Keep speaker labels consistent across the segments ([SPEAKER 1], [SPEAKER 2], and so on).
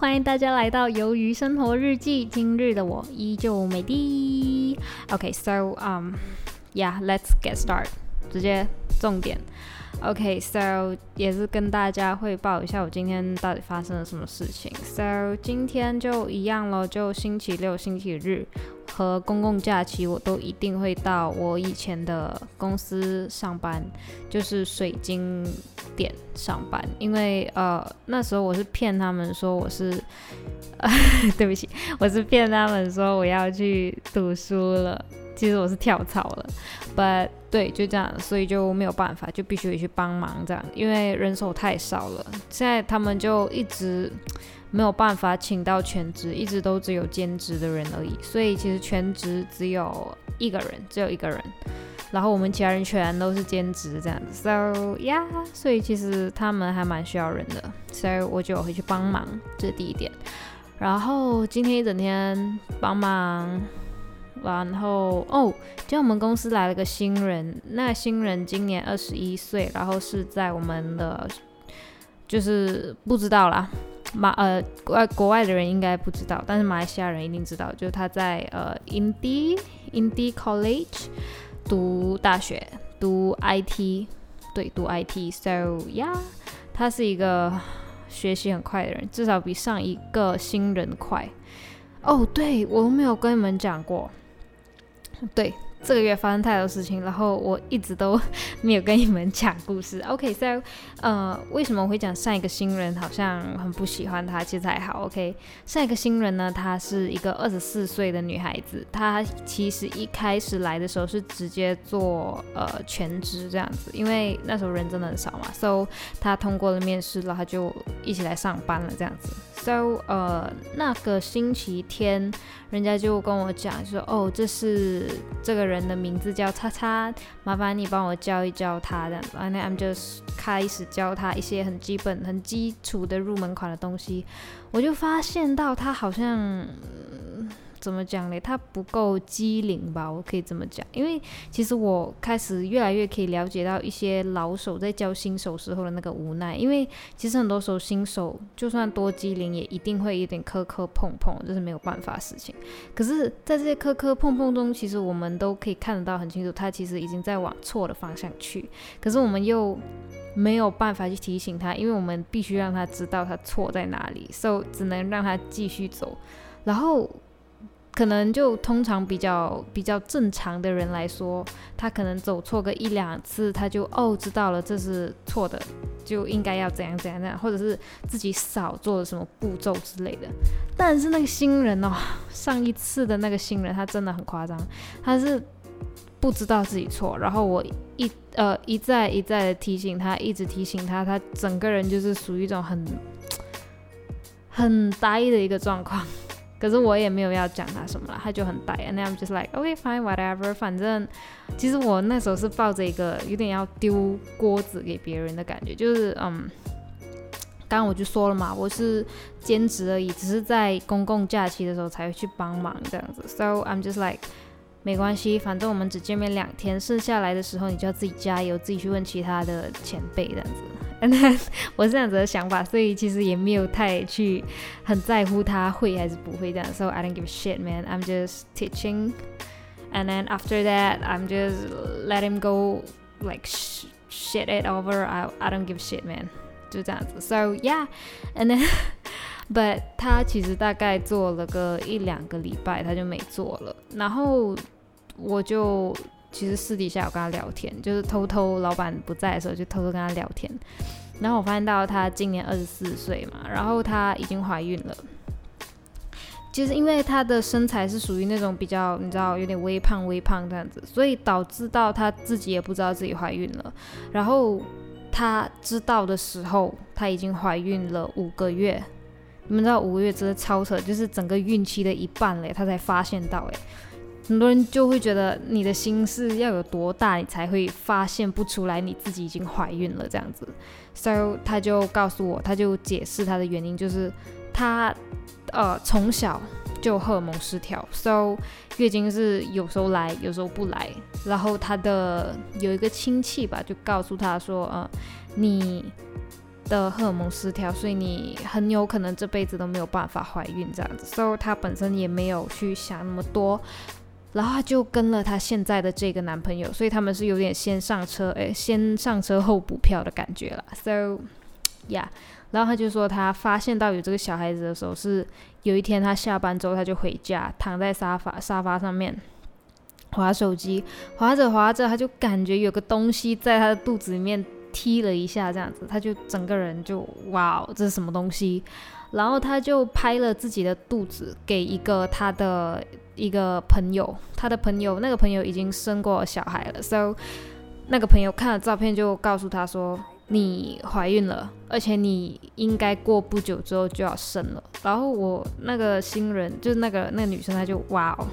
[SPEAKER 1] 欢迎大家来到《鱿鱼生活日记》。今日的我依旧美丽。OK，so um yeah，let's get start，直接重点。OK，so 也是跟大家汇报一下我今天到底发生了什么事情。So 今天就一样了，就星期六、星期日和公共假期，我都一定会到我以前的公司上班，就是水晶点上班。因为呃那时候我是骗他们说我是，对不起，我是骗他们说我要去读书了。其实我是跳槽了，But 对，就这样，所以就没有办法，就必须得去帮忙这样，因为人手太少了。现在他们就一直没有办法请到全职，一直都只有兼职的人而已。所以其实全职只有一个人，只有一个人，然后我们其他人全都是兼职这样子。So yeah，所以其实他们还蛮需要人的，所以我就会去帮忙，这是第一点。然后今天一整天帮忙。然后哦，今天我们公司来了个新人，那新人今年二十一岁，然后是在我们的，就是不知道啦，马呃外国外的人应该不知道，但是马来西亚人一定知道，就是他在呃 Indi Indi College 读大学，读 IT，对，读 IT，so 呀他是一个学习很快的人，至少比上一个新人快。哦，对我都没有跟你们讲过。对，这个月发生太多事情，然后我一直都 没有跟你们讲故事。OK，so，呃，为什么我会讲上一个新人好像很不喜欢他？其实还好。OK，上一个新人呢，她是一个二十四岁的女孩子，她其实一开始来的时候是直接做呃全职这样子，因为那时候人真的很少嘛，so 她通过了面试，然后就一起来上班了这样子。So，呃，那个星期天，人家就跟我讲说，哦，这是这个人的名字叫叉叉，麻烦你帮我教一教他这样子。And I'm just 开始教他一些很基本、很基础的入门款的东西，我就发现到他好像。怎么讲呢？他不够机灵吧，我可以这么讲。因为其实我开始越来越可以了解到一些老手在教新手时候的那个无奈。因为其实很多时候新手就算多机灵，也一定会有点磕磕碰碰，这是没有办法的事情。可是，在这些磕磕碰碰中，其实我们都可以看得到很清楚，他其实已经在往错的方向去。可是我们又没有办法去提醒他，因为我们必须让他知道他错在哪里，所以只能让他继续走。然后。可能就通常比较比较正常的人来说，他可能走错个一两次，他就哦知道了这是错的，就应该要怎样怎样怎样，或者是自己少做了什么步骤之类的。但是那个新人哦，上一次的那个新人他真的很夸张，他是不知道自己错，然后我一呃一再一再的提醒他，一直提醒他，他整个人就是属于一种很 很呆的一个状况。可是我也没有要讲他什么了，他就很呆，and I'm just like okay fine whatever，反正其实我那时候是抱着一个有点要丢锅子给别人的感觉，就是嗯，刚刚我就说了嘛，我是兼职而已，只是在公共假期的时候才会去帮忙这样子，so I'm just like 没关系，反正我们只见面两天，剩下来的时候你就要自己加油，自己去问其他的前辈这样子。And then 我是这样子的想法，所以其实也没有太去很在乎他会还是不会这样。So I don't give a shit, man. I'm just teaching, and then after that, I'm just let him go, like shit it over. I I don't give a shit, man. 就这样子。So yeah, and then, but 他其实大概做了个一两个礼拜，他就没做了。然后我就。其实私底下有跟他聊天，就是偷偷老板不在的时候就偷偷跟他聊天。然后我发现到他今年二十四岁嘛，然后他已经怀孕了。其实因为他的身材是属于那种比较你知道有点微胖微胖这样子，所以导致到他自己也不知道自己怀孕了。然后他知道的时候，他已经怀孕了五个月。你们知道五个月真的超扯，就是整个孕期的一半嘞，他才发现到哎。很多人就会觉得你的心事要有多大，你才会发现不出来你自己已经怀孕了这样子。So 他就告诉我，他就解释他的原因，就是他呃从小就荷尔蒙失调，So 月经是有时候来，有时候不来。然后他的有一个亲戚吧，就告诉他说，呃，你的荷尔蒙失调，所以你很有可能这辈子都没有办法怀孕这样子。所以她本身也没有去想那么多，然后她就跟了她现在的这个男朋友，所以他们是有点先上车，诶，先上车后补票的感觉了。So yeah，然后她就说她发现到有这个小孩子的时候是有一天她下班之后，她就回家躺在沙发沙发上面。划手机，划着划着，他就感觉有个东西在他的肚子里面踢了一下，这样子，他就整个人就哇，这是什么东西？然后他就拍了自己的肚子给一个他的一个朋友，他的朋友那个朋友已经生过小孩了，so 那个朋友看了照片就告诉他说你怀孕了，而且你应该过不久之后就要生了。然后我那个新人就是那个那个女生，她就哇哦。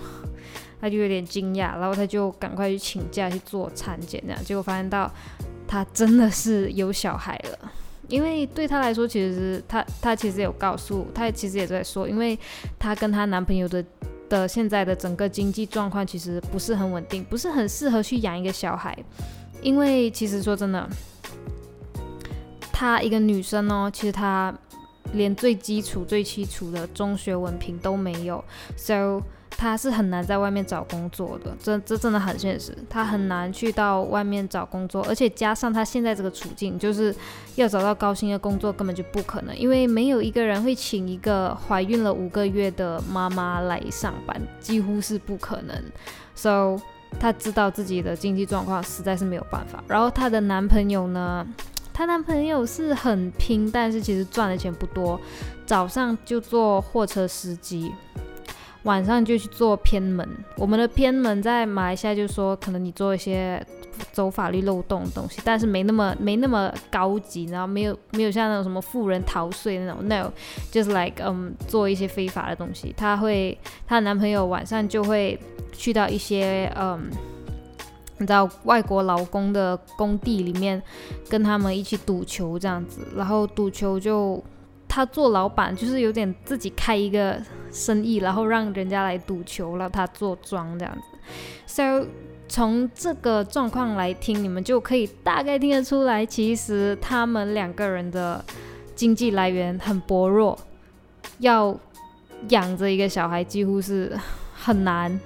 [SPEAKER 1] 她就有点惊讶，然后她就赶快去请假去做产检，这样结果发现到她真的是有小孩了。因为对她来说，其实她她其实有告诉她，其实也在说，因为她跟她男朋友的的现在的整个经济状况其实不是很稳定，不是很适合去养一个小孩。因为其实说真的，她一个女生哦，其实她连最基础、最基础的中学文凭都没有，so。他是很难在外面找工作的，这这真的很现实。他很难去到外面找工作，而且加上他现在这个处境，就是要找到高薪的工作根本就不可能，因为没有一个人会请一个怀孕了五个月的妈妈来上班，几乎是不可能。So，他知道自己的经济状况实在是没有办法。然后她的男朋友呢，她男朋友是很拼，但是其实赚的钱不多，早上就做货车司机。晚上就去做偏门，我们的偏门在马来西亚就说，可能你做一些走法律漏洞的东西，但是没那么没那么高级，然后没有没有像那种什么富人逃税那种，no，就是 like 嗯做一些非法的东西。她会，她男朋友晚上就会去到一些嗯，你知道外国劳工的工地里面，跟他们一起赌球这样子，然后赌球就。他做老板就是有点自己开一个生意，然后让人家来赌球，让他做庄这样子。So 从这个状况来听，你们就可以大概听得出来，其实他们两个人的经济来源很薄弱，要养着一个小孩几乎是很难，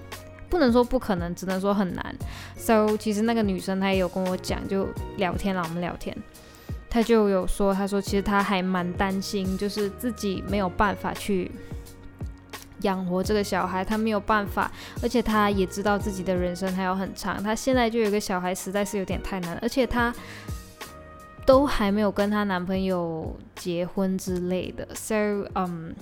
[SPEAKER 1] 不能说不可能，只能说很难。So 其实那个女生她也有跟我讲，就聊天了，我们聊天。他就有说，他说其实他还蛮担心，就是自己没有办法去养活这个小孩，他没有办法，而且他也知道自己的人生还有很长，他现在就有个小孩，实在是有点太难，而且他都还没有跟他男朋友结婚之类的，so 嗯，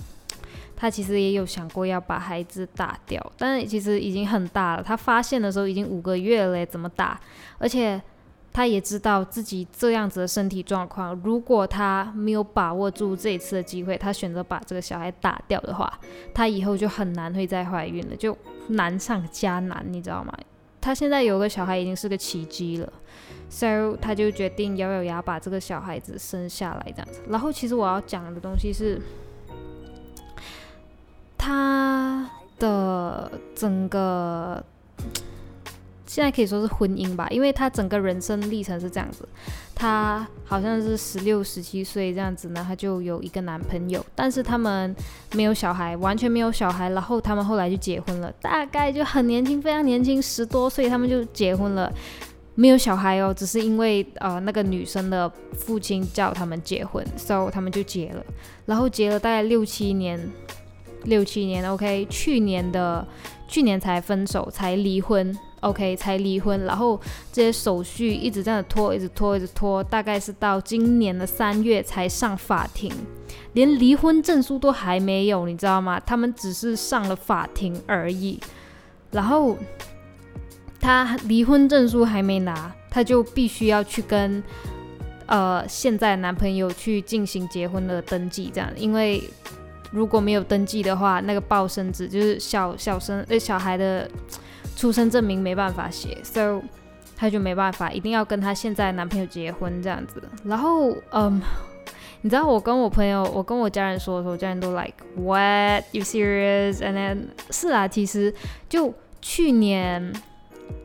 [SPEAKER 1] 他其实也有想过要把孩子打掉，但其实已经很大了，他发现的时候已经五个月了，怎么打？而且。他也知道自己这样子的身体状况，如果他没有把握住这一次的机会，他选择把这个小孩打掉的话，他以后就很难会再怀孕了，就难上加难，你知道吗？他现在有个小孩已经是个奇迹了，so 他就决定咬咬牙把这个小孩子生下来，这样子。然后其实我要讲的东西是，他的整个。现在可以说是婚姻吧，因为他整个人生历程是这样子，他好像是十六、十七岁这样子呢，他就有一个男朋友，但是他们没有小孩，完全没有小孩。然后他们后来就结婚了，大概就很年轻，非常年轻，十多岁他们就结婚了，没有小孩哦，只是因为呃那个女生的父亲叫他们结婚，所以他们就结了，然后结了大概六七年，六七年，OK，去年的去年才分手，才离婚。OK，才离婚，然后这些手续一直在那拖，一直拖，一直拖，大概是到今年的三月才上法庭，连离婚证书都还没有，你知道吗？他们只是上了法庭而已，然后他离婚证书还没拿，他就必须要去跟呃现在男朋友去进行结婚的登记，这样，因为如果没有登记的话，那个报生子就是小小生呃小孩的。出生证明没办法写，so 他就没办法，一定要跟他现在男朋友结婚这样子。然后，嗯，你知道我跟我朋友，我跟我家人说的时候，家人都 like what you serious？And then 是啊，其实就去年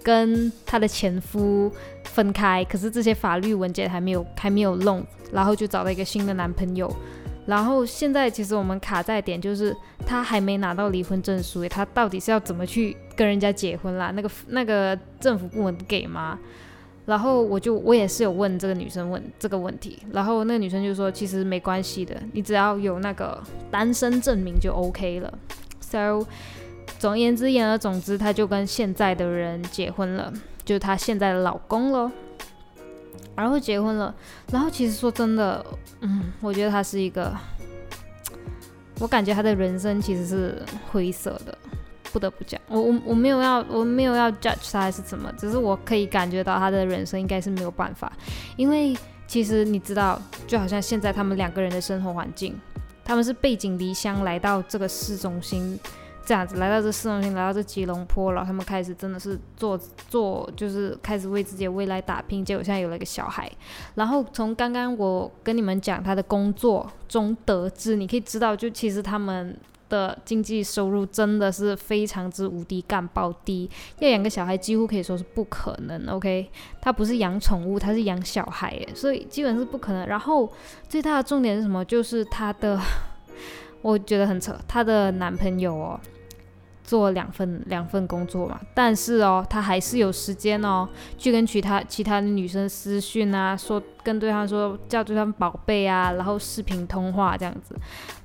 [SPEAKER 1] 跟她的前夫分开，可是这些法律文件还没有还没有弄，然后就找到一个新的男朋友。然后现在其实我们卡在点就是他还没拿到离婚证书，他到底是要怎么去跟人家结婚啦？那个那个政府部门给吗？然后我就我也是有问这个女生问这个问题，然后那个女生就说其实没关系的，你只要有那个单身证明就 OK 了。So 总而言之言而总之，她就跟现在的人结婚了，就是她现在的老公了。然后结婚了，然后其实说真的，嗯，我觉得他是一个，我感觉他的人生其实是灰色的，不得不讲，我我我没有要我没有要 judge 他还是怎么，只是我可以感觉到他的人生应该是没有办法，因为其实你知道，就好像现在他们两个人的生活环境，他们是背井离乡来到这个市中心。这样子来到这市中心，来到这吉隆坡了，他们开始真的是做做，就是开始为自己的未来打拼。结果现在有了一个小孩，然后从刚刚我跟你们讲他的工作中得知，你可以知道，就其实他们的经济收入真的是非常之无敌干爆低，要养个小孩几乎可以说是不可能。OK，他不是养宠物，他是养小孩，所以基本是不可能。然后最大的重点是什么？就是他的，我觉得很扯，他的男朋友哦。做两份两份工作嘛，但是哦，他还是有时间哦，去跟其他其他的女生私讯啊，说跟对方说叫对方宝贝啊，然后视频通话这样子。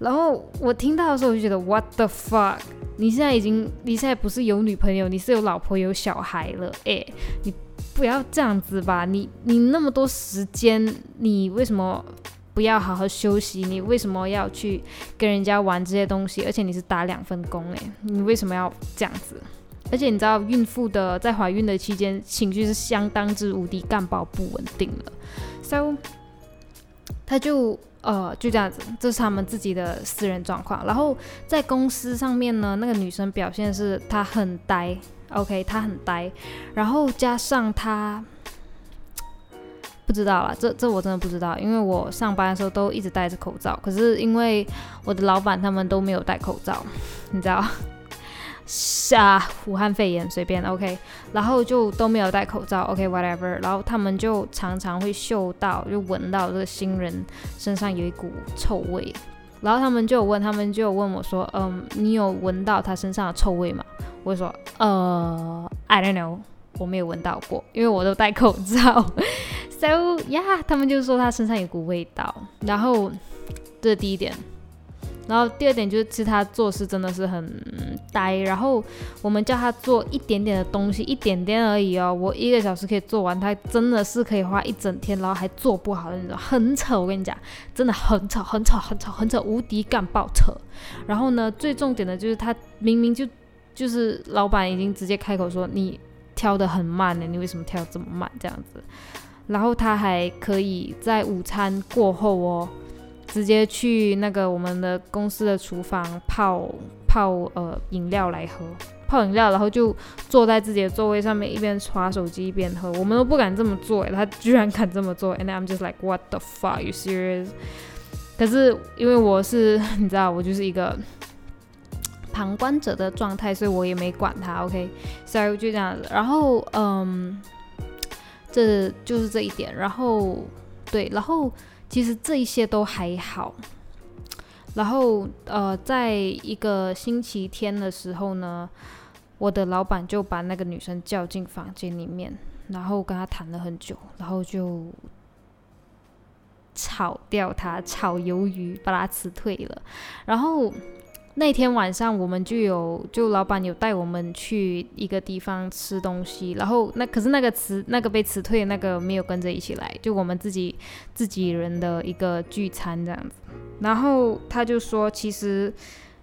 [SPEAKER 1] 然后我听到的时候，我就觉得 What the fuck？你现在已经，你现在不是有女朋友，你是有老婆有小孩了，哎，你不要这样子吧，你你那么多时间，你为什么？不要好好休息，你为什么要去跟人家玩这些东西？而且你是打两份工诶，你为什么要这样子？而且你知道，孕妇的在怀孕的期间，情绪是相当之无敌干爆不稳定的。So，他就呃就这样子，这是他们自己的私人状况。然后在公司上面呢，那个女生表现是她很呆，OK，她很呆，然后加上她。不知道啦，这这我真的不知道，因为我上班的时候都一直戴着口罩。可是因为我的老板他们都没有戴口罩，你知道？啊，武汉肺炎随便 OK，然后就都没有戴口罩 OK whatever，然后他们就常常会嗅到就闻到这个新人身上有一股臭味，然后他们就有问他们就有问我说，嗯，你有闻到他身上的臭味吗？我说，呃，I don't know，我没有闻到过，因为我都戴口罩。So 呀，他们就说他身上有股味道，然后这是第一点，然后第二点就是其实他做事真的是很呆，然后我们叫他做一点点的东西，一点点而已哦，我一个小时可以做完，他真的是可以花一整天，然后还做不好的那种，很丑，我跟你讲，真的很丑，很丑，很丑，很丑，无敌干爆扯。然后呢，最重点的就是他明明就就是老板已经直接开口说你挑的很慢呢，你为什么挑这么慢这样子？然后他还可以在午餐过后哦，直接去那个我们的公司的厨房泡泡呃饮料来喝，泡饮料，然后就坐在自己的座位上面一边刷手机一边喝，我们都不敢这么做，他居然敢这么做，and I'm just like what the fuck you serious？可是因为我是你知道我就是一个旁观者的状态，所以我也没管他，OK，所以就这样子，然后嗯。这就是这一点，然后对，然后其实这一些都还好，然后呃，在一个星期天的时候呢，我的老板就把那个女生叫进房间里面，然后跟她谈了很久，然后就炒掉她，炒鱿鱼，把她辞退了，然后。那天晚上我们就有，就老板有带我们去一个地方吃东西，然后那可是那个辞那个被辞退的那个没有跟着一起来，就我们自己自己人的一个聚餐这样子。然后他就说，其实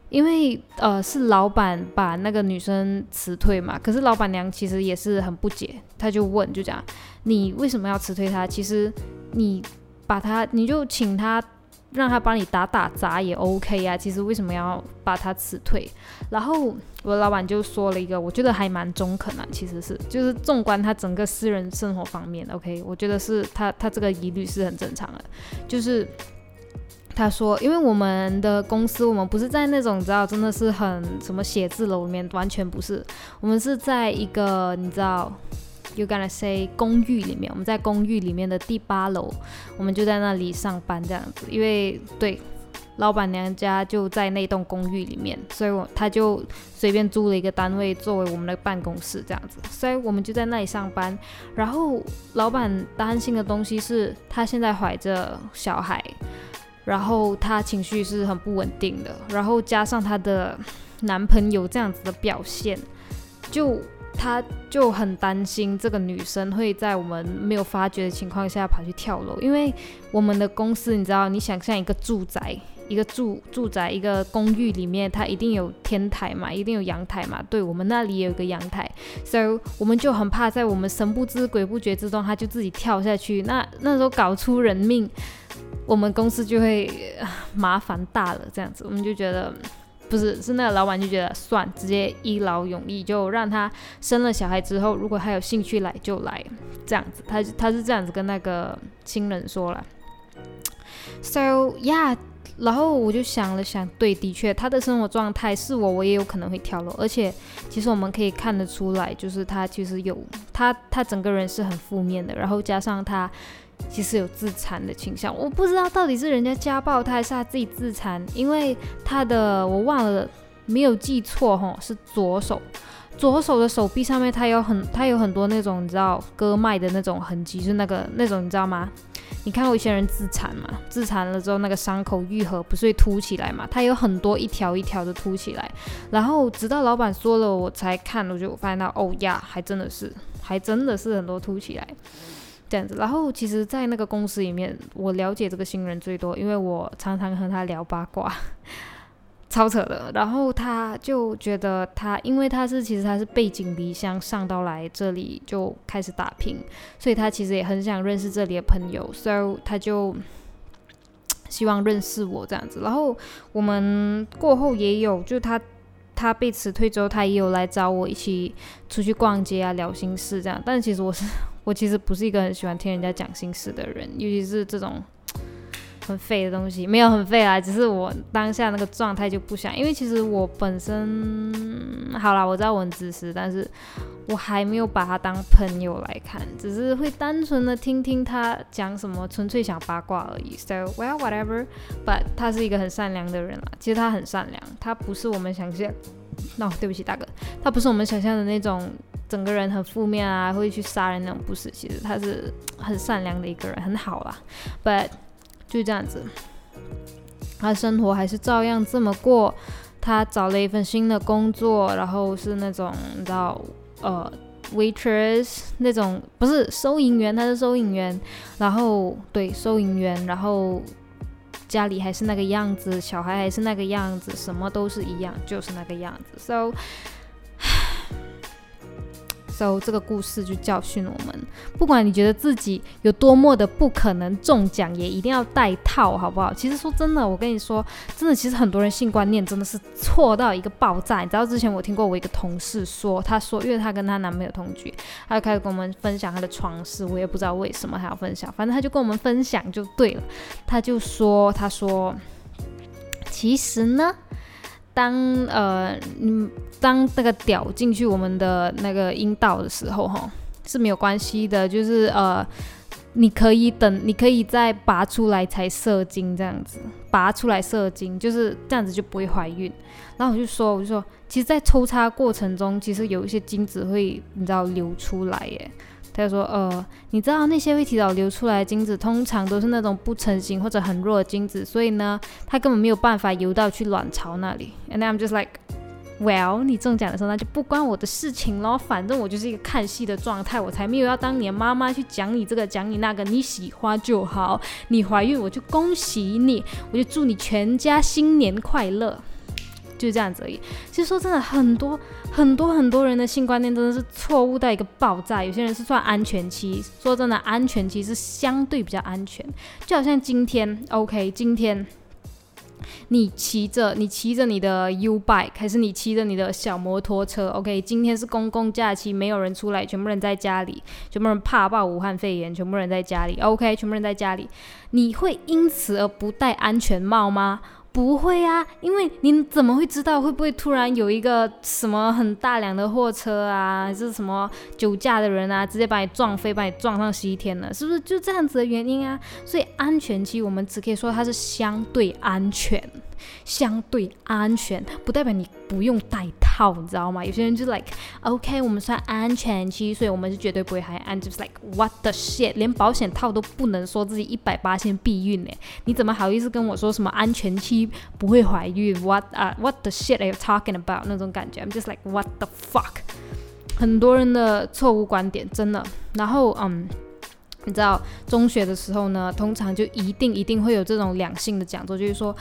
[SPEAKER 1] 因为呃是老板把那个女生辞退嘛，可是老板娘其实也是很不解，他就问就讲你为什么要辞退她？其实你把她你就请她。让他帮你打打杂也 OK 啊，其实为什么要把他辞退？然后我老板就说了一个，我觉得还蛮中肯啊，其实是就是纵观他整个私人生活方面，OK，我觉得是他他这个疑虑是很正常的，就是他说，因为我们的公司，我们不是在那种你知道，真的是很什么写字楼里面，完全不是，我们是在一个你知道，you gonna say 公寓里面，我们在公寓里面的第八楼，我们就在那里上班这样子，因为对。老板娘家就在那栋公寓里面，所以我他就随便租了一个单位作为我们的办公室这样子，所以我们就在那里上班。然后老板担心的东西是，她现在怀着小孩，然后她情绪是很不稳定的，然后加上她的男朋友这样子的表现，就他就很担心这个女生会在我们没有发觉的情况下跑去跳楼，因为我们的公司你知道，你想象一个住宅。一个住住宅一个公寓里面，它一定有天台嘛，一定有阳台嘛。对我们那里也有个阳台，所以我们就很怕在我们神不知鬼不觉之中，他就自己跳下去。那那时候搞出人命，我们公司就会麻烦大了。这样子，我们就觉得不是，是那个老板就觉得算，直接一劳永逸，就让他生了小孩之后，如果他有兴趣来就来，这样子。他他是这样子跟那个亲人说了。So yeah. 然后我就想了想，对，的确，他的生活状态是我，我也有可能会跳楼。而且，其实我们可以看得出来，就是他其实有他，他整个人是很负面的。然后加上他其实有自残的倾向，我不知道到底是人家家暴他，还是他自己自残。因为他的我忘了，没有记错哈，是左手，左手的手臂上面他有很他有很多那种你知道割脉的那种痕迹，是那个那种你知道吗？你看过一些人自残嘛？自残了之后，那个伤口愈合不是会凸起来嘛？它有很多一条一条的凸起来，然后直到老板说了，我才看，我就发现到，哦呀，还真的是，还真的是很多凸起来，这样子。然后其实，在那个公司里面，我了解这个新人最多，因为我常常和他聊八卦。超扯的，然后他就觉得他，因为他是其实他是背井离乡上到来这里就开始打拼，所以他其实也很想认识这里的朋友，所以他就希望认识我这样子。然后我们过后也有，就他他被辞退之后，他也有来找我一起出去逛街啊，聊心事这样。但其实我是我其实不是一个很喜欢听人家讲心事的人，尤其是这种。很废的东西没有很废啊，只是我当下那个状态就不想，因为其实我本身好啦，我知道我很自私，但是我还没有把他当朋友来看，只是会单纯的听听他讲什么，纯粹想八卦而已。So well whatever，but 他是一个很善良的人啦，其实他很善良，他不是我们想象，哦对不起大哥，他不是我们想象的那种整个人很负面啊，会去杀人那种，不是，其实他是很善良的一个人，很好啦，but。就这样子，他生活还是照样这么过。他找了一份新的工作，然后是那种你知道，呃，waitress 那种，不是收银员，他是收银员。然后对，收银员，然后家里还是那个样子，小孩还是那个样子，什么都是一样，就是那个样子。So。So 这个故事就教训我们，不管你觉得自己有多么的不可能中奖，也一定要带套，好不好？其实说真的，我跟你说，真的，其实很多人性观念真的是错到一个爆炸。你知道之前我听过我一个同事说，他说，因为她跟她男朋友同居，他就开始跟我们分享他的床事，我也不知道为什么他要分享，反正他就跟我们分享就对了。他就说，他说，其实呢。当呃，当那个屌进去我们的那个阴道的时候，哈，是没有关系的，就是呃，你可以等，你可以再拔出来才射精这样子，拔出来射精，就是这样子就不会怀孕。然后我就说，我就说，其实，在抽插过程中，其实有一些精子会，你知道流出来耶。他就说：“呃，你知道那些会提早流出来的精子，通常都是那种不成型或者很弱的精子，所以呢，它根本没有办法游到去卵巢那里。” And I'm just like, well，你中奖的时候那就不关我的事情咯，反正我就是一个看戏的状态，我才没有要当你的妈妈去讲你这个讲你那个，你喜欢就好。你怀孕我就恭喜你，我就祝你全家新年快乐。就这样子而已。其实说真的，很多很多很多人的性观念真的是错误到一个爆炸。有些人是算安全期，说真的，安全期是相对比较安全。就好像今天，OK，今天你骑着你骑着你的 U bike，还是你骑着你的小摩托车？OK，今天是公共假期，没有人出来，全部人在家里，全部人怕爆武汉肺炎，全部人在家里。OK，全部人在家里，你会因此而不戴安全帽吗？不会啊，因为你怎么会知道会不会突然有一个什么很大量的货车啊，还是什么酒驾的人啊，直接把你撞飞，把你撞上西天了？是不是就这样子的原因啊？所以安全期我们只可以说它是相对安全。相对安全，不代表你不用戴套，你知道吗？有些人就 like，OK，我们算安全期，所以我们是绝对不会还安，就是 like what the shit，连保险套都不能说自己一百八先避孕呢？你怎么好意思跟我说什么安全期不会怀孕？What 啊，what the shit are you talking about？那种感觉，I'm just like what the fuck？很多人的错误观点，真的。然后，嗯，你知道中学的时候呢，通常就一定一定会有这种两性的讲座，就是说。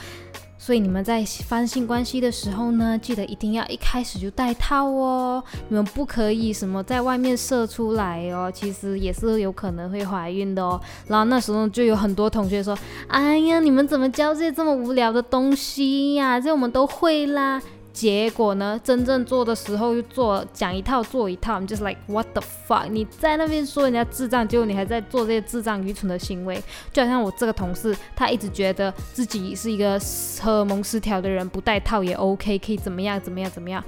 [SPEAKER 1] 所以你们在发生性关系的时候呢，记得一定要一开始就戴套哦。你们不可以什么在外面射出来哦，其实也是有可能会怀孕的哦。然后那时候就有很多同学说：“哎呀，你们怎么教这些这么无聊的东西呀？这我们都会啦。”结果呢？真正做的时候又做讲一套做一套，你就是 like what the fuck？你在那边说人家智障，结果你还在做这些智障愚蠢的行为，就好像我这个同事，他一直觉得自己是一个荷尔蒙失调的人，不戴套也 OK，可以怎么样怎么样怎么样？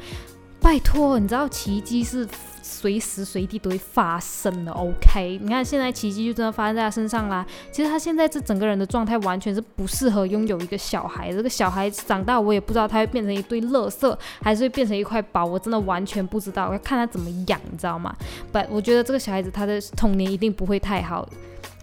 [SPEAKER 1] 拜托，你知道奇迹是？随时随地都会发生的，OK？你看现在奇迹就真的发生在他身上啦。其实他现在这整个人的状态完全是不适合拥有一个小孩。这个小孩长大，我也不知道他会变成一堆垃圾，还是会变成一块宝，我真的完全不知道。要看他怎么养，你知道吗？But 我觉得这个小孩子他的童年一定不会太好。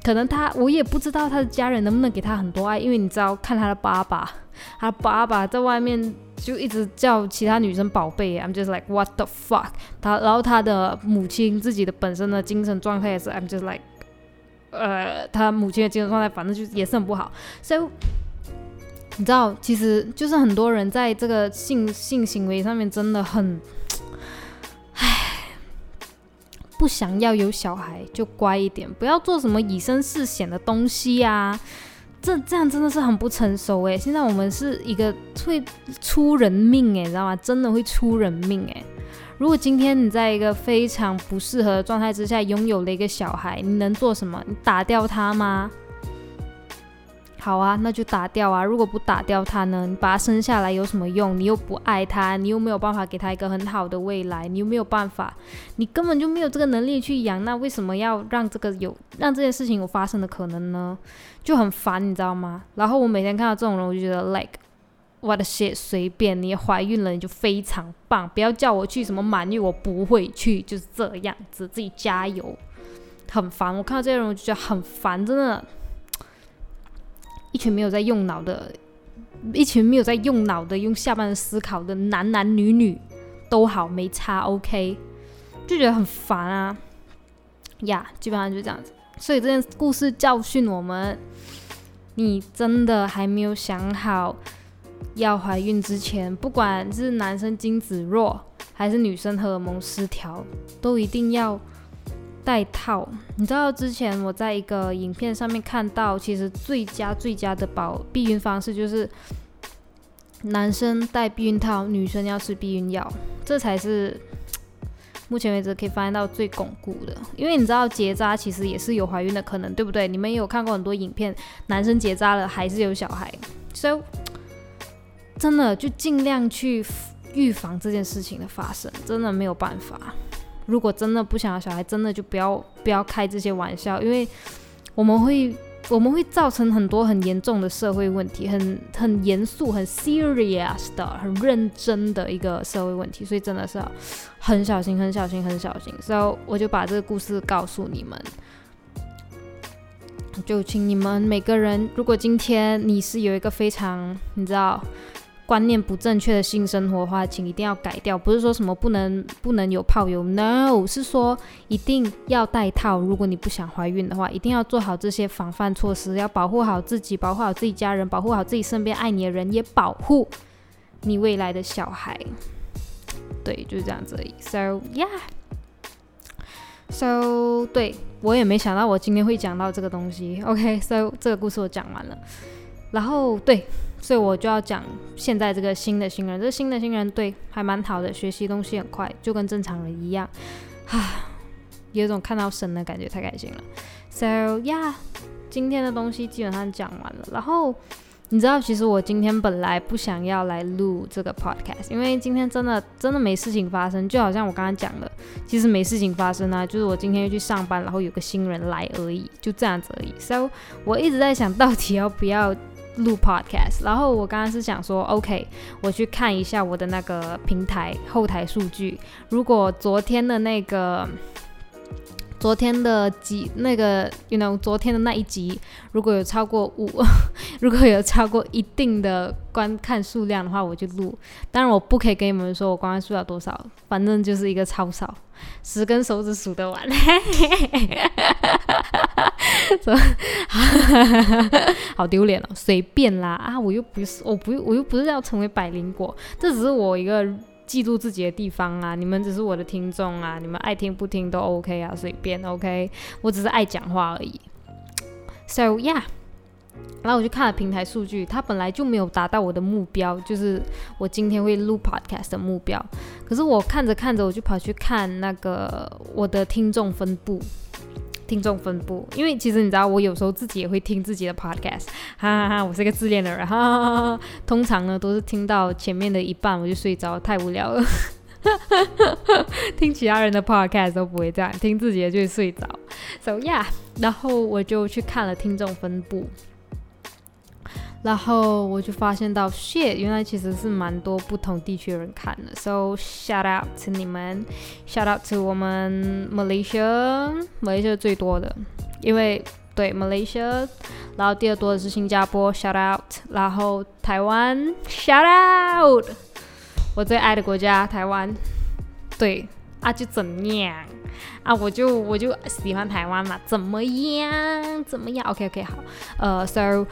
[SPEAKER 1] 可能他，我也不知道他的家人能不能给他很多爱，因为你知道，看他的爸爸，他爸爸在外面就一直叫其他女生宝贝，I'm just like what the fuck。他，然后他的母亲自己的本身的精神状态也是，I'm just like，呃，他母亲的精神状态反正就也是很不好。So，你知道，其实就是很多人在这个性性行为上面真的很。唉不想要有小孩就乖一点，不要做什么以身试险的东西呀！这这样真的是很不成熟诶。现在我们是一个会出人命诶，你知道吗？真的会出人命诶。如果今天你在一个非常不适合的状态之下拥有了一个小孩，你能做什么？你打掉他吗？好啊，那就打掉啊！如果不打掉他呢？你把他生下来有什么用？你又不爱他，你又没有办法给他一个很好的未来，你又没有办法，你根本就没有这个能力去养，那为什么要让这个有让这件事情有发生的可能呢？就很烦，你知道吗？然后我每天看到这种人，我就觉得 like 我的 shit，随便你怀孕了你就非常棒，不要叫我去什么满月，我不会去，就是这样子，自己加油。很烦，我看到这些人我就觉得很烦，真的。一群没有在用脑的，一群没有在用脑的，用下半身思考的男男女女都好，没差，OK，就觉得很烦啊，呀，基本上就这样子。所以这件故事教训我们：你真的还没有想好要怀孕之前，不管是男生精子弱，还是女生荷尔蒙失调，都一定要。戴套，你知道之前我在一个影片上面看到，其实最佳最佳的保避孕方式就是男生戴避孕套，女生要吃避孕药，这才是目前为止可以发现到最巩固的。因为你知道结扎其实也是有怀孕的可能，对不对？你们也有看过很多影片，男生结扎了还是有小孩，所以 真的就尽量去预防这件事情的发生，真的没有办法。如果真的不想要小孩，真的就不要不要开这些玩笑，因为我们会我们会造成很多很严重的社会问题，很很严肃、很 serious 的、很认真的一个社会问题，所以真的是很小心、很小心、很小心。所以我就把这个故事告诉你们，就请你们每个人，如果今天你是有一个非常你知道。观念不正确的性生活的话，请一定要改掉。不是说什么不能不能有炮友，no，是说一定要戴套。如果你不想怀孕的话，一定要做好这些防范措施，要保护好自己，保护好自己家人，保护好自己身边爱你的人，也保护你未来的小孩。对，就是这样子。So yeah，so 对我也没想到我今天会讲到这个东西。OK，so 这个故事我讲完了。然后对。所以我就要讲现在这个新的新人，这新的新人对还蛮好的，学习东西很快，就跟正常人一样，啊，有种看到神的感觉，太开心了。So yeah，今天的东西基本上讲完了，然后。你知道，其实我今天本来不想要来录这个 podcast，因为今天真的真的没事情发生，就好像我刚刚讲的，其实没事情发生啊，就是我今天又去上班，然后有个新人来而已，就这样子而已。So 我一直在想到底要不要录 podcast，然后我刚刚是想说，OK，我去看一下我的那个平台后台数据，如果昨天的那个。昨天的集那个，you know，昨天的那一集，如果有超过五，如果有超过一定的观看数量的话，我就录。当然，我不可以跟你们说我观看数量多少，反正就是一个超少，十根手指数得完。好丢脸哦，随便啦啊！我又不是，我不，我又不是要成为百灵果，这只是我一个。记住自己的地方啊！你们只是我的听众啊！你们爱听不听都 OK 啊，随便 OK。我只是爱讲话而已。So yeah，然后我就看了平台数据，它本来就没有达到我的目标，就是我今天会录 Podcast 的目标。可是我看着看着，我就跑去看那个我的听众分布。听众分布，因为其实你知道，我有时候自己也会听自己的 podcast，哈哈哈，我是个自恋的人，哈哈哈。哈通常呢，都是听到前面的一半我就睡着，太无聊了。听其他人的 podcast 都不会这样，听自己的就会睡着。So yeah，然后我就去看了听众分布。然后我就发现到，shit，原来其实是蛮多不同地区的人看的。So shout out to 你们，shout out to 我们 Malaysia，Malaysia 最多的，因为对 Malaysia，然后第二多的是新加坡，shout out，然后台湾，shout out，我最爱的国家台湾，对啊就怎样？啊我就我就喜欢台湾嘛，怎么样？怎么样？OK OK 好，呃，So。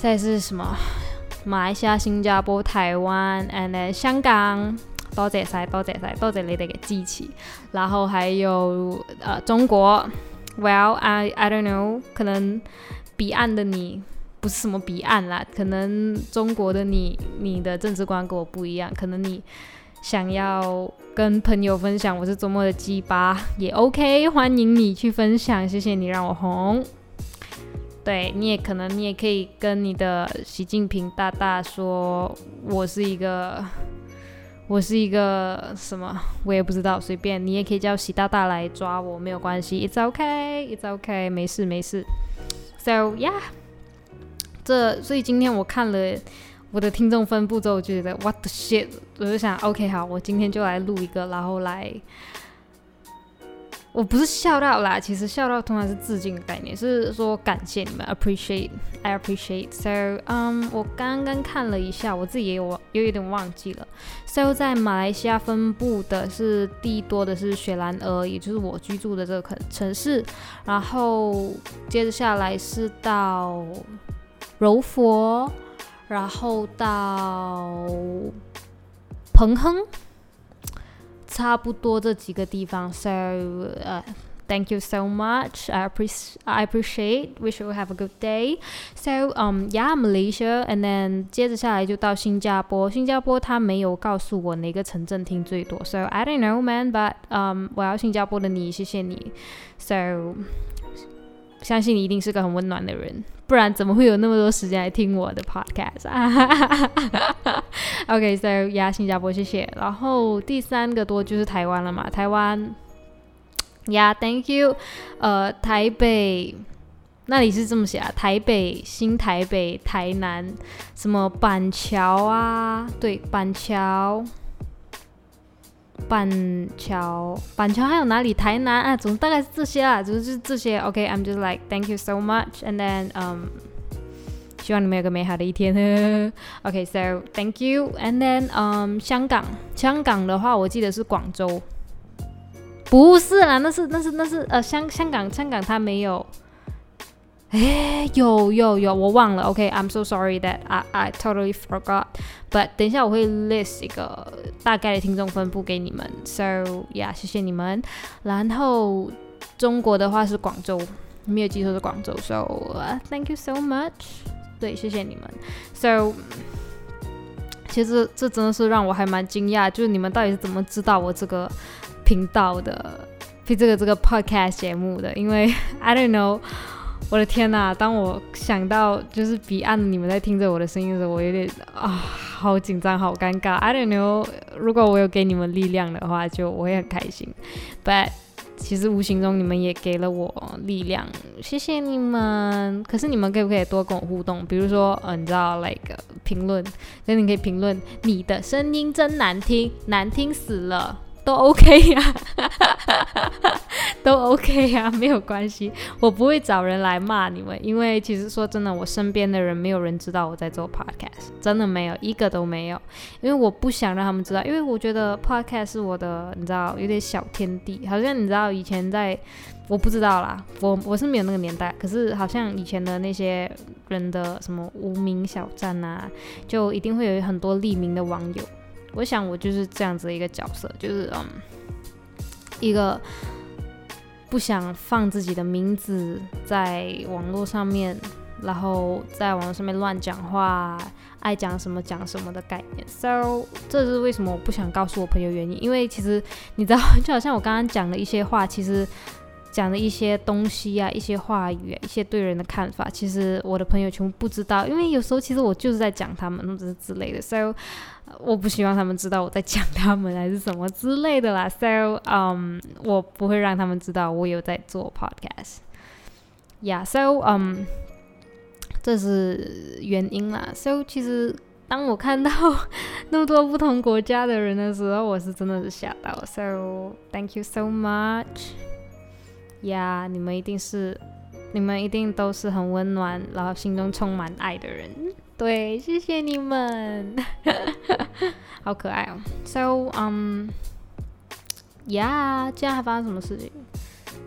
[SPEAKER 1] 再是什么？马来西亚、新加坡、台湾，and then 香港，多谢晒，多谢晒，多谢你哋嘅支持。然后还有呃中国，Well I I don't know，可能彼岸的你不是什么彼岸啦，可能中国的你，你的政治观跟我不一样，可能你想要跟朋友分享我是多么的鸡巴，也 OK，欢迎你去分享，谢谢你让我红。对你也可能，你也可以跟你的习近平大大说，我是一个，我是一个什么，我也不知道，随便。你也可以叫习大大来抓我，没有关系，It's OK，It's OK，没事没事。So yeah，这所以今天我看了我的听众分布之后，我觉得 What the shit，我就想 OK 好，我今天就来录一个，然后来。我不是笑到啦，其实笑到通常是致敬的概念，是说感谢你们，appreciate，I appreciate。So，嗯，我刚刚看了一下，我自己也有有一点忘记了。So，在马来西亚分布的是第一多的是雪兰莪，也就是我居住的这个城市，然后接着下来是到柔佛，然后到彭亨。差不多这几个地方，so 呃、uh,，thank you so much. I appreciate, I appreciate. Wish you have a good day. So, um, yeah, Malaysia, and then 接着下来就到新加坡。新加坡它没有告诉我哪个城镇听最多，so I don't know, man. But um，我要新加坡的你，谢谢你。So 相信你一定是个很温暖的人， 不然怎么会有那么多时间来听我的 podcast 啊？OK，so yeah，新加坡谢谢。然后第三个多就是台湾了嘛，台湾，Yeah，thank you。呃，台北那里是这么写啊，台北、新台北、台南，什么板桥啊？对，板桥。板桥，板桥还有哪里？台南啊，总大概是这些啦，就是这些。OK，I'm just like thank you so much，and then um，希望你们有个美好的一天。OK，so thank you，and then um，香港，香港的话，我记得是广州，不是啦，那是那是那是呃香香港香港它没有。哎，有有有，我忘了。OK，I'm so sorry that I I totally forgot。But 等一下我会 list 一个大概的听众分布给你们。So yeah，谢谢你们。然后中国的话是广州，没有记错是广州。So thank you so much。对，谢谢你们。So，其实这真的是让我还蛮惊讶，就是你们到底是怎么知道我这个频道的，这个这个 podcast 节目的？因为 I don't know，我的天呐，当我想到就是彼岸你们在听着我的声音的时候，我有点啊，好紧张，好尴尬。I don't know，如果我有给你们力量的话，就我会很开心。But 其实无形中你们也给了我力量，谢谢你们。可是你们可不可以多跟我互动？比如说，呃，你知道，like 评论，那你可以评论你的声音真难听，难听死了。都 OK 呀，都 OK 呀，没有关系，我不会找人来骂你们，因为其实说真的，我身边的人没有人知道我在做 Podcast，真的没有一个都没有，因为我不想让他们知道，因为我觉得 Podcast 是我的，你知道，有点小天地，好像你知道以前在，我不知道啦，我我是没有那个年代，可是好像以前的那些人的什么无名小站啊，就一定会有很多匿名的网友。我想我就是这样子一个角色，就是嗯，一个不想放自己的名字在网络上面，然后在网络上面乱讲话，爱讲什么讲什么的概念。So 这是为什么我不想告诉我朋友原因，因为其实你知道，就好像我刚刚讲的一些话，其实。讲的一些东西啊，一些话语，一些对人的看法，其实我的朋友全部不知道，因为有时候其实我就是在讲他们，或者是之类的，so 我不希望他们知道我在讲他们还是什么之类的啦，so 嗯，我不会让他们知道我有在做 podcast，yeah，so 嗯，这是原因啦，so 其实当我看到那么多不同国家的人的时候，我是真的是吓到了，so thank you so much。呀，你们一定是，你们一定都是很温暖，然后心中充满爱的人。对，谢谢你们，好可爱哦。So, um, yeah，今天还发生什么事情？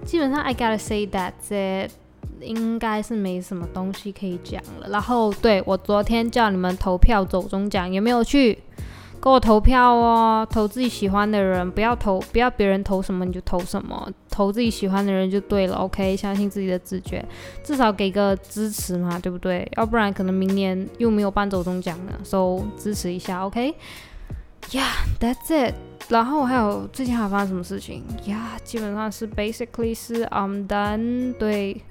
[SPEAKER 1] 基本上，I gotta say that it 应该是没什么东西可以讲了。然后，对我昨天叫你们投票走中奖，有没有去？给我投票哦，投自己喜欢的人，不要投，不要别人投什么你就投什么，投自己喜欢的人就对了。OK，相信自己的直觉，至少给个支持嘛，对不对？要不然可能明年又没有伴奏中奖了，So 支持一下，OK？Yeah，that's it。然后还有最近还发生什么事情？Yeah，基本上是 basically 是 I'm done。对。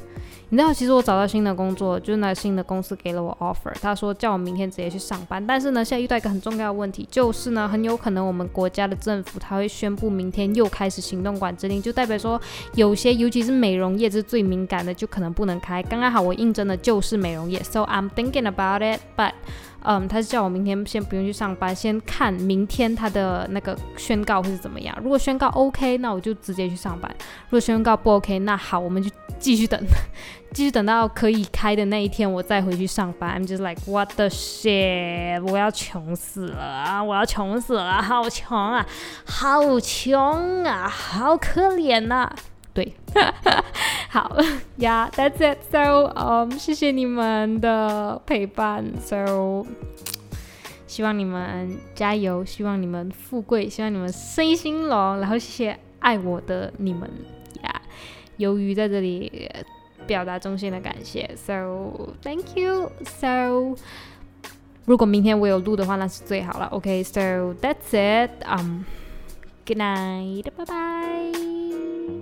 [SPEAKER 1] 你知道，其实我找到新的工作，就是那新的公司给了我 offer，他说叫我明天直接去上班。但是呢，现在遇到一个很重要的问题，就是呢，很有可能我们国家的政府他会宣布明天又开始行动管制令，就代表说有些，尤其是美容业是最敏感的，就可能不能开。刚刚好我应征的就是美容业，so I'm thinking about it，but 嗯，他是叫我明天先不用去上班，先看明天他的那个宣告会是怎么样。如果宣告 OK，那我就直接去上班；如果宣告不 OK，那好，我们就继续等，继续等到可以开的那一天，我再回去上班。I'm just like what the shit！我要穷死了！我要穷死了，好穷啊，好穷啊，好可怜呐！对，好呀，That's it. So，嗯，谢谢你们的陪伴。So，希望你们加油，希望你们富贵，希望你们生意兴隆。然后谢谢爱我的你们呀，由于在这里表达衷心的感谢。So，Thank you. So，如果明天我有录的话，那是最好了。OK，So that's it. Um，Good night. Bye bye.